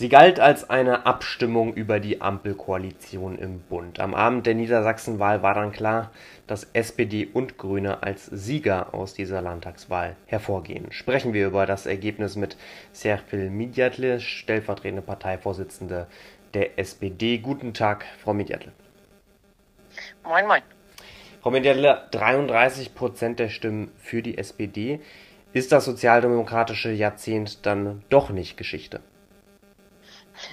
Sie galt als eine Abstimmung über die Ampelkoalition im Bund. Am Abend der Niedersachsenwahl war dann klar, dass SPD und Grüne als Sieger aus dieser Landtagswahl hervorgehen. Sprechen wir über das Ergebnis mit Serpil Midjatle, stellvertretende Parteivorsitzende der SPD. Guten Tag, Frau Midjatle. Moin, moin. Frau Midjatle, 33 Prozent der Stimmen für die SPD. Ist das sozialdemokratische Jahrzehnt dann doch nicht Geschichte?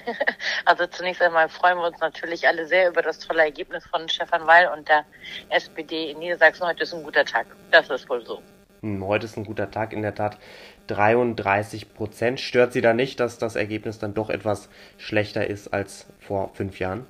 Also zunächst einmal freuen wir uns natürlich alle sehr über das tolle Ergebnis von Stefan Weil und der SPD in Niedersachsen. Heute ist ein guter Tag. Das ist wohl so. Hm, heute ist ein guter Tag, in der Tat 33 Prozent. Stört Sie da nicht, dass das Ergebnis dann doch etwas schlechter ist als vor fünf Jahren?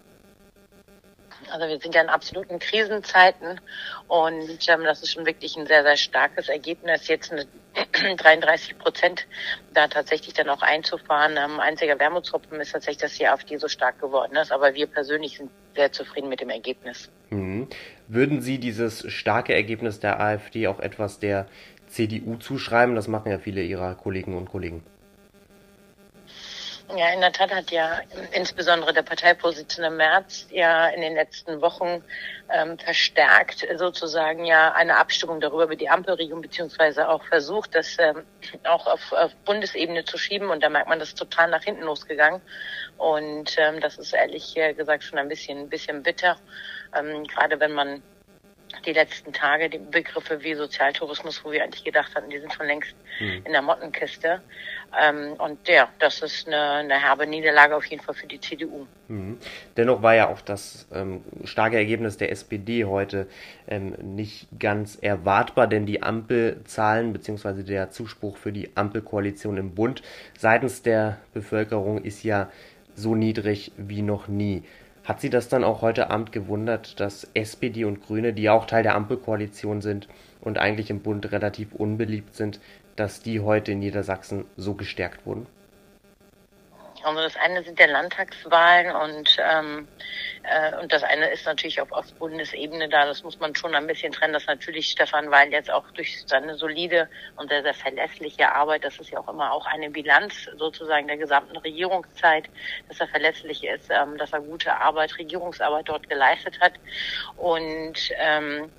Also wir sind ja in absoluten Krisenzeiten und ähm, das ist schon wirklich ein sehr, sehr starkes Ergebnis. Jetzt eine 33 Prozent da tatsächlich dann auch einzufahren. Ähm, einziger Wermutstropfen ist tatsächlich, dass die AfD so stark geworden ist. Aber wir persönlich sind sehr zufrieden mit dem Ergebnis. Mhm. Würden Sie dieses starke Ergebnis der AfD auch etwas der CDU zuschreiben? Das machen ja viele Ihrer Kollegen und Kollegen. Ja, in der Tat hat ja insbesondere der Parteivorsitzende Merz ja in den letzten Wochen ähm, verstärkt sozusagen ja eine Abstimmung darüber über die Ampelregierung beziehungsweise auch versucht, das ähm, auch auf, auf Bundesebene zu schieben. Und da merkt man, das ist total nach hinten losgegangen. Und ähm, das ist ehrlich gesagt schon ein bisschen, ein bisschen bitter, ähm, gerade wenn man die letzten Tage die Begriffe wie Sozialtourismus, wo wir eigentlich gedacht hatten, die sind schon längst mhm. in der Mottenkiste. Ähm, und ja, das ist eine, eine herbe Niederlage auf jeden Fall für die CDU. Mhm. Dennoch war ja auch das ähm, starke Ergebnis der SPD heute ähm, nicht ganz erwartbar, denn die Ampelzahlen bzw. der Zuspruch für die Ampelkoalition im Bund seitens der Bevölkerung ist ja so niedrig wie noch nie. Hat Sie das dann auch heute Abend gewundert, dass SPD und Grüne, die ja auch Teil der Ampelkoalition sind und eigentlich im Bund relativ unbeliebt sind, dass die heute in Niedersachsen so gestärkt wurden? Also das eine sind der Landtagswahlen und ähm, äh, und das eine ist natürlich auf, auf Bundesebene da. Das muss man schon ein bisschen trennen, dass natürlich Stefan Weil jetzt auch durch seine solide und sehr, sehr verlässliche Arbeit, das ist ja auch immer auch eine Bilanz sozusagen der gesamten Regierungszeit, dass er verlässlich ist, ähm, dass er gute Arbeit, Regierungsarbeit dort geleistet hat und ähm,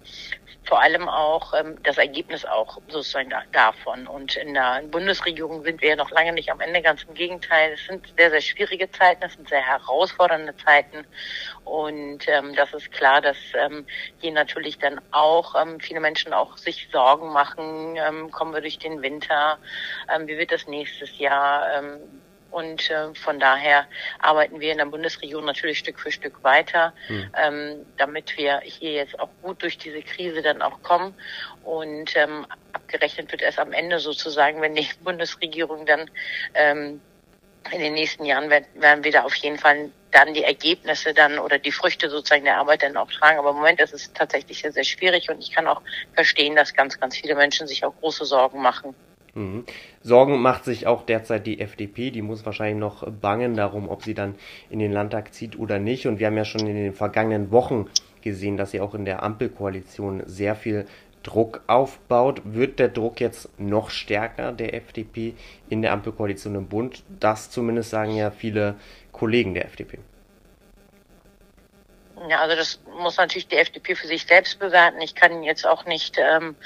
vor allem auch ähm, das Ergebnis auch sozusagen da, davon. Und in der Bundesregierung sind wir ja noch lange nicht am Ende, ganz im Gegenteil. Es sind sehr, sehr schwierige Zeiten, es sind sehr herausfordernde Zeiten. Und ähm, das ist klar, dass ähm, hier natürlich dann auch ähm, viele Menschen auch sich Sorgen machen, ähm, kommen wir durch den Winter, ähm, wie wird das nächstes Jahr, ähm, und äh, von daher arbeiten wir in der Bundesregierung natürlich Stück für Stück weiter, mhm. ähm, damit wir hier jetzt auch gut durch diese Krise dann auch kommen. Und ähm, abgerechnet wird erst am Ende sozusagen, wenn die Bundesregierung dann ähm, in den nächsten Jahren werden, werden wir da auf jeden Fall dann die Ergebnisse dann oder die Früchte sozusagen der Arbeit dann auch tragen. Aber im Moment ist es tatsächlich sehr, sehr schwierig und ich kann auch verstehen, dass ganz, ganz viele Menschen sich auch große Sorgen machen. Mhm. Sorgen macht sich auch derzeit die FDP. Die muss wahrscheinlich noch bangen darum, ob sie dann in den Landtag zieht oder nicht. Und wir haben ja schon in den vergangenen Wochen gesehen, dass sie auch in der Ampelkoalition sehr viel Druck aufbaut. Wird der Druck jetzt noch stärker der FDP in der Ampelkoalition im Bund? Das zumindest sagen ja viele Kollegen der FDP. Ja, also das muss natürlich die FDP für sich selbst bewerten. Ich kann jetzt auch nicht ähm,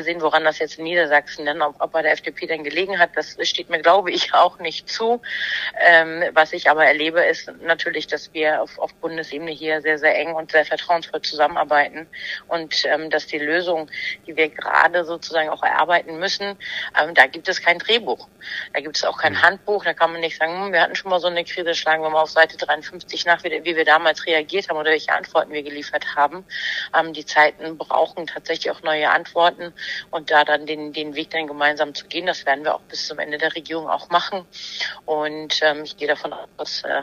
sehen, woran das jetzt in Niedersachsen denn, ob, ob bei der FDP denn gelegen hat. Das steht mir, glaube ich, auch nicht zu. Ähm, was ich aber erlebe, ist natürlich, dass wir auf, auf Bundesebene hier sehr, sehr eng und sehr vertrauensvoll zusammenarbeiten und ähm, dass die Lösung, die wir gerade sozusagen auch erarbeiten müssen, ähm, da gibt es kein Drehbuch. Da gibt es auch kein mhm. Handbuch. Da kann man nicht sagen, hm, wir hatten schon mal so eine Krise, schlagen wir mal auf Seite 53 nach, wie, wie wir damals reagiert haben oder welche Antworten wir geliefert haben. Ähm, die Zeiten brauchen tatsächlich auch neue Antworten und da dann den, den Weg dann gemeinsam zu gehen, das werden wir auch bis zum Ende der Regierung auch machen. Und ähm, ich gehe davon aus, dass äh,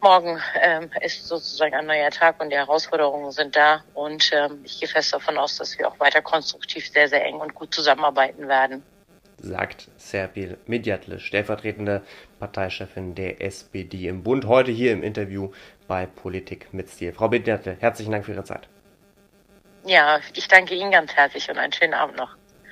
morgen ähm, ist sozusagen ein neuer Tag und die Herausforderungen sind da. Und ähm, ich gehe fest davon aus, dass wir auch weiter konstruktiv sehr, sehr eng und gut zusammenarbeiten werden sagt Serpil Midjatle, stellvertretende Parteichefin der SPD im Bund, heute hier im Interview bei Politik mit Stil. Frau Midjatle, herzlichen Dank für Ihre Zeit. Ja, ich danke Ihnen ganz herzlich und einen schönen Abend noch.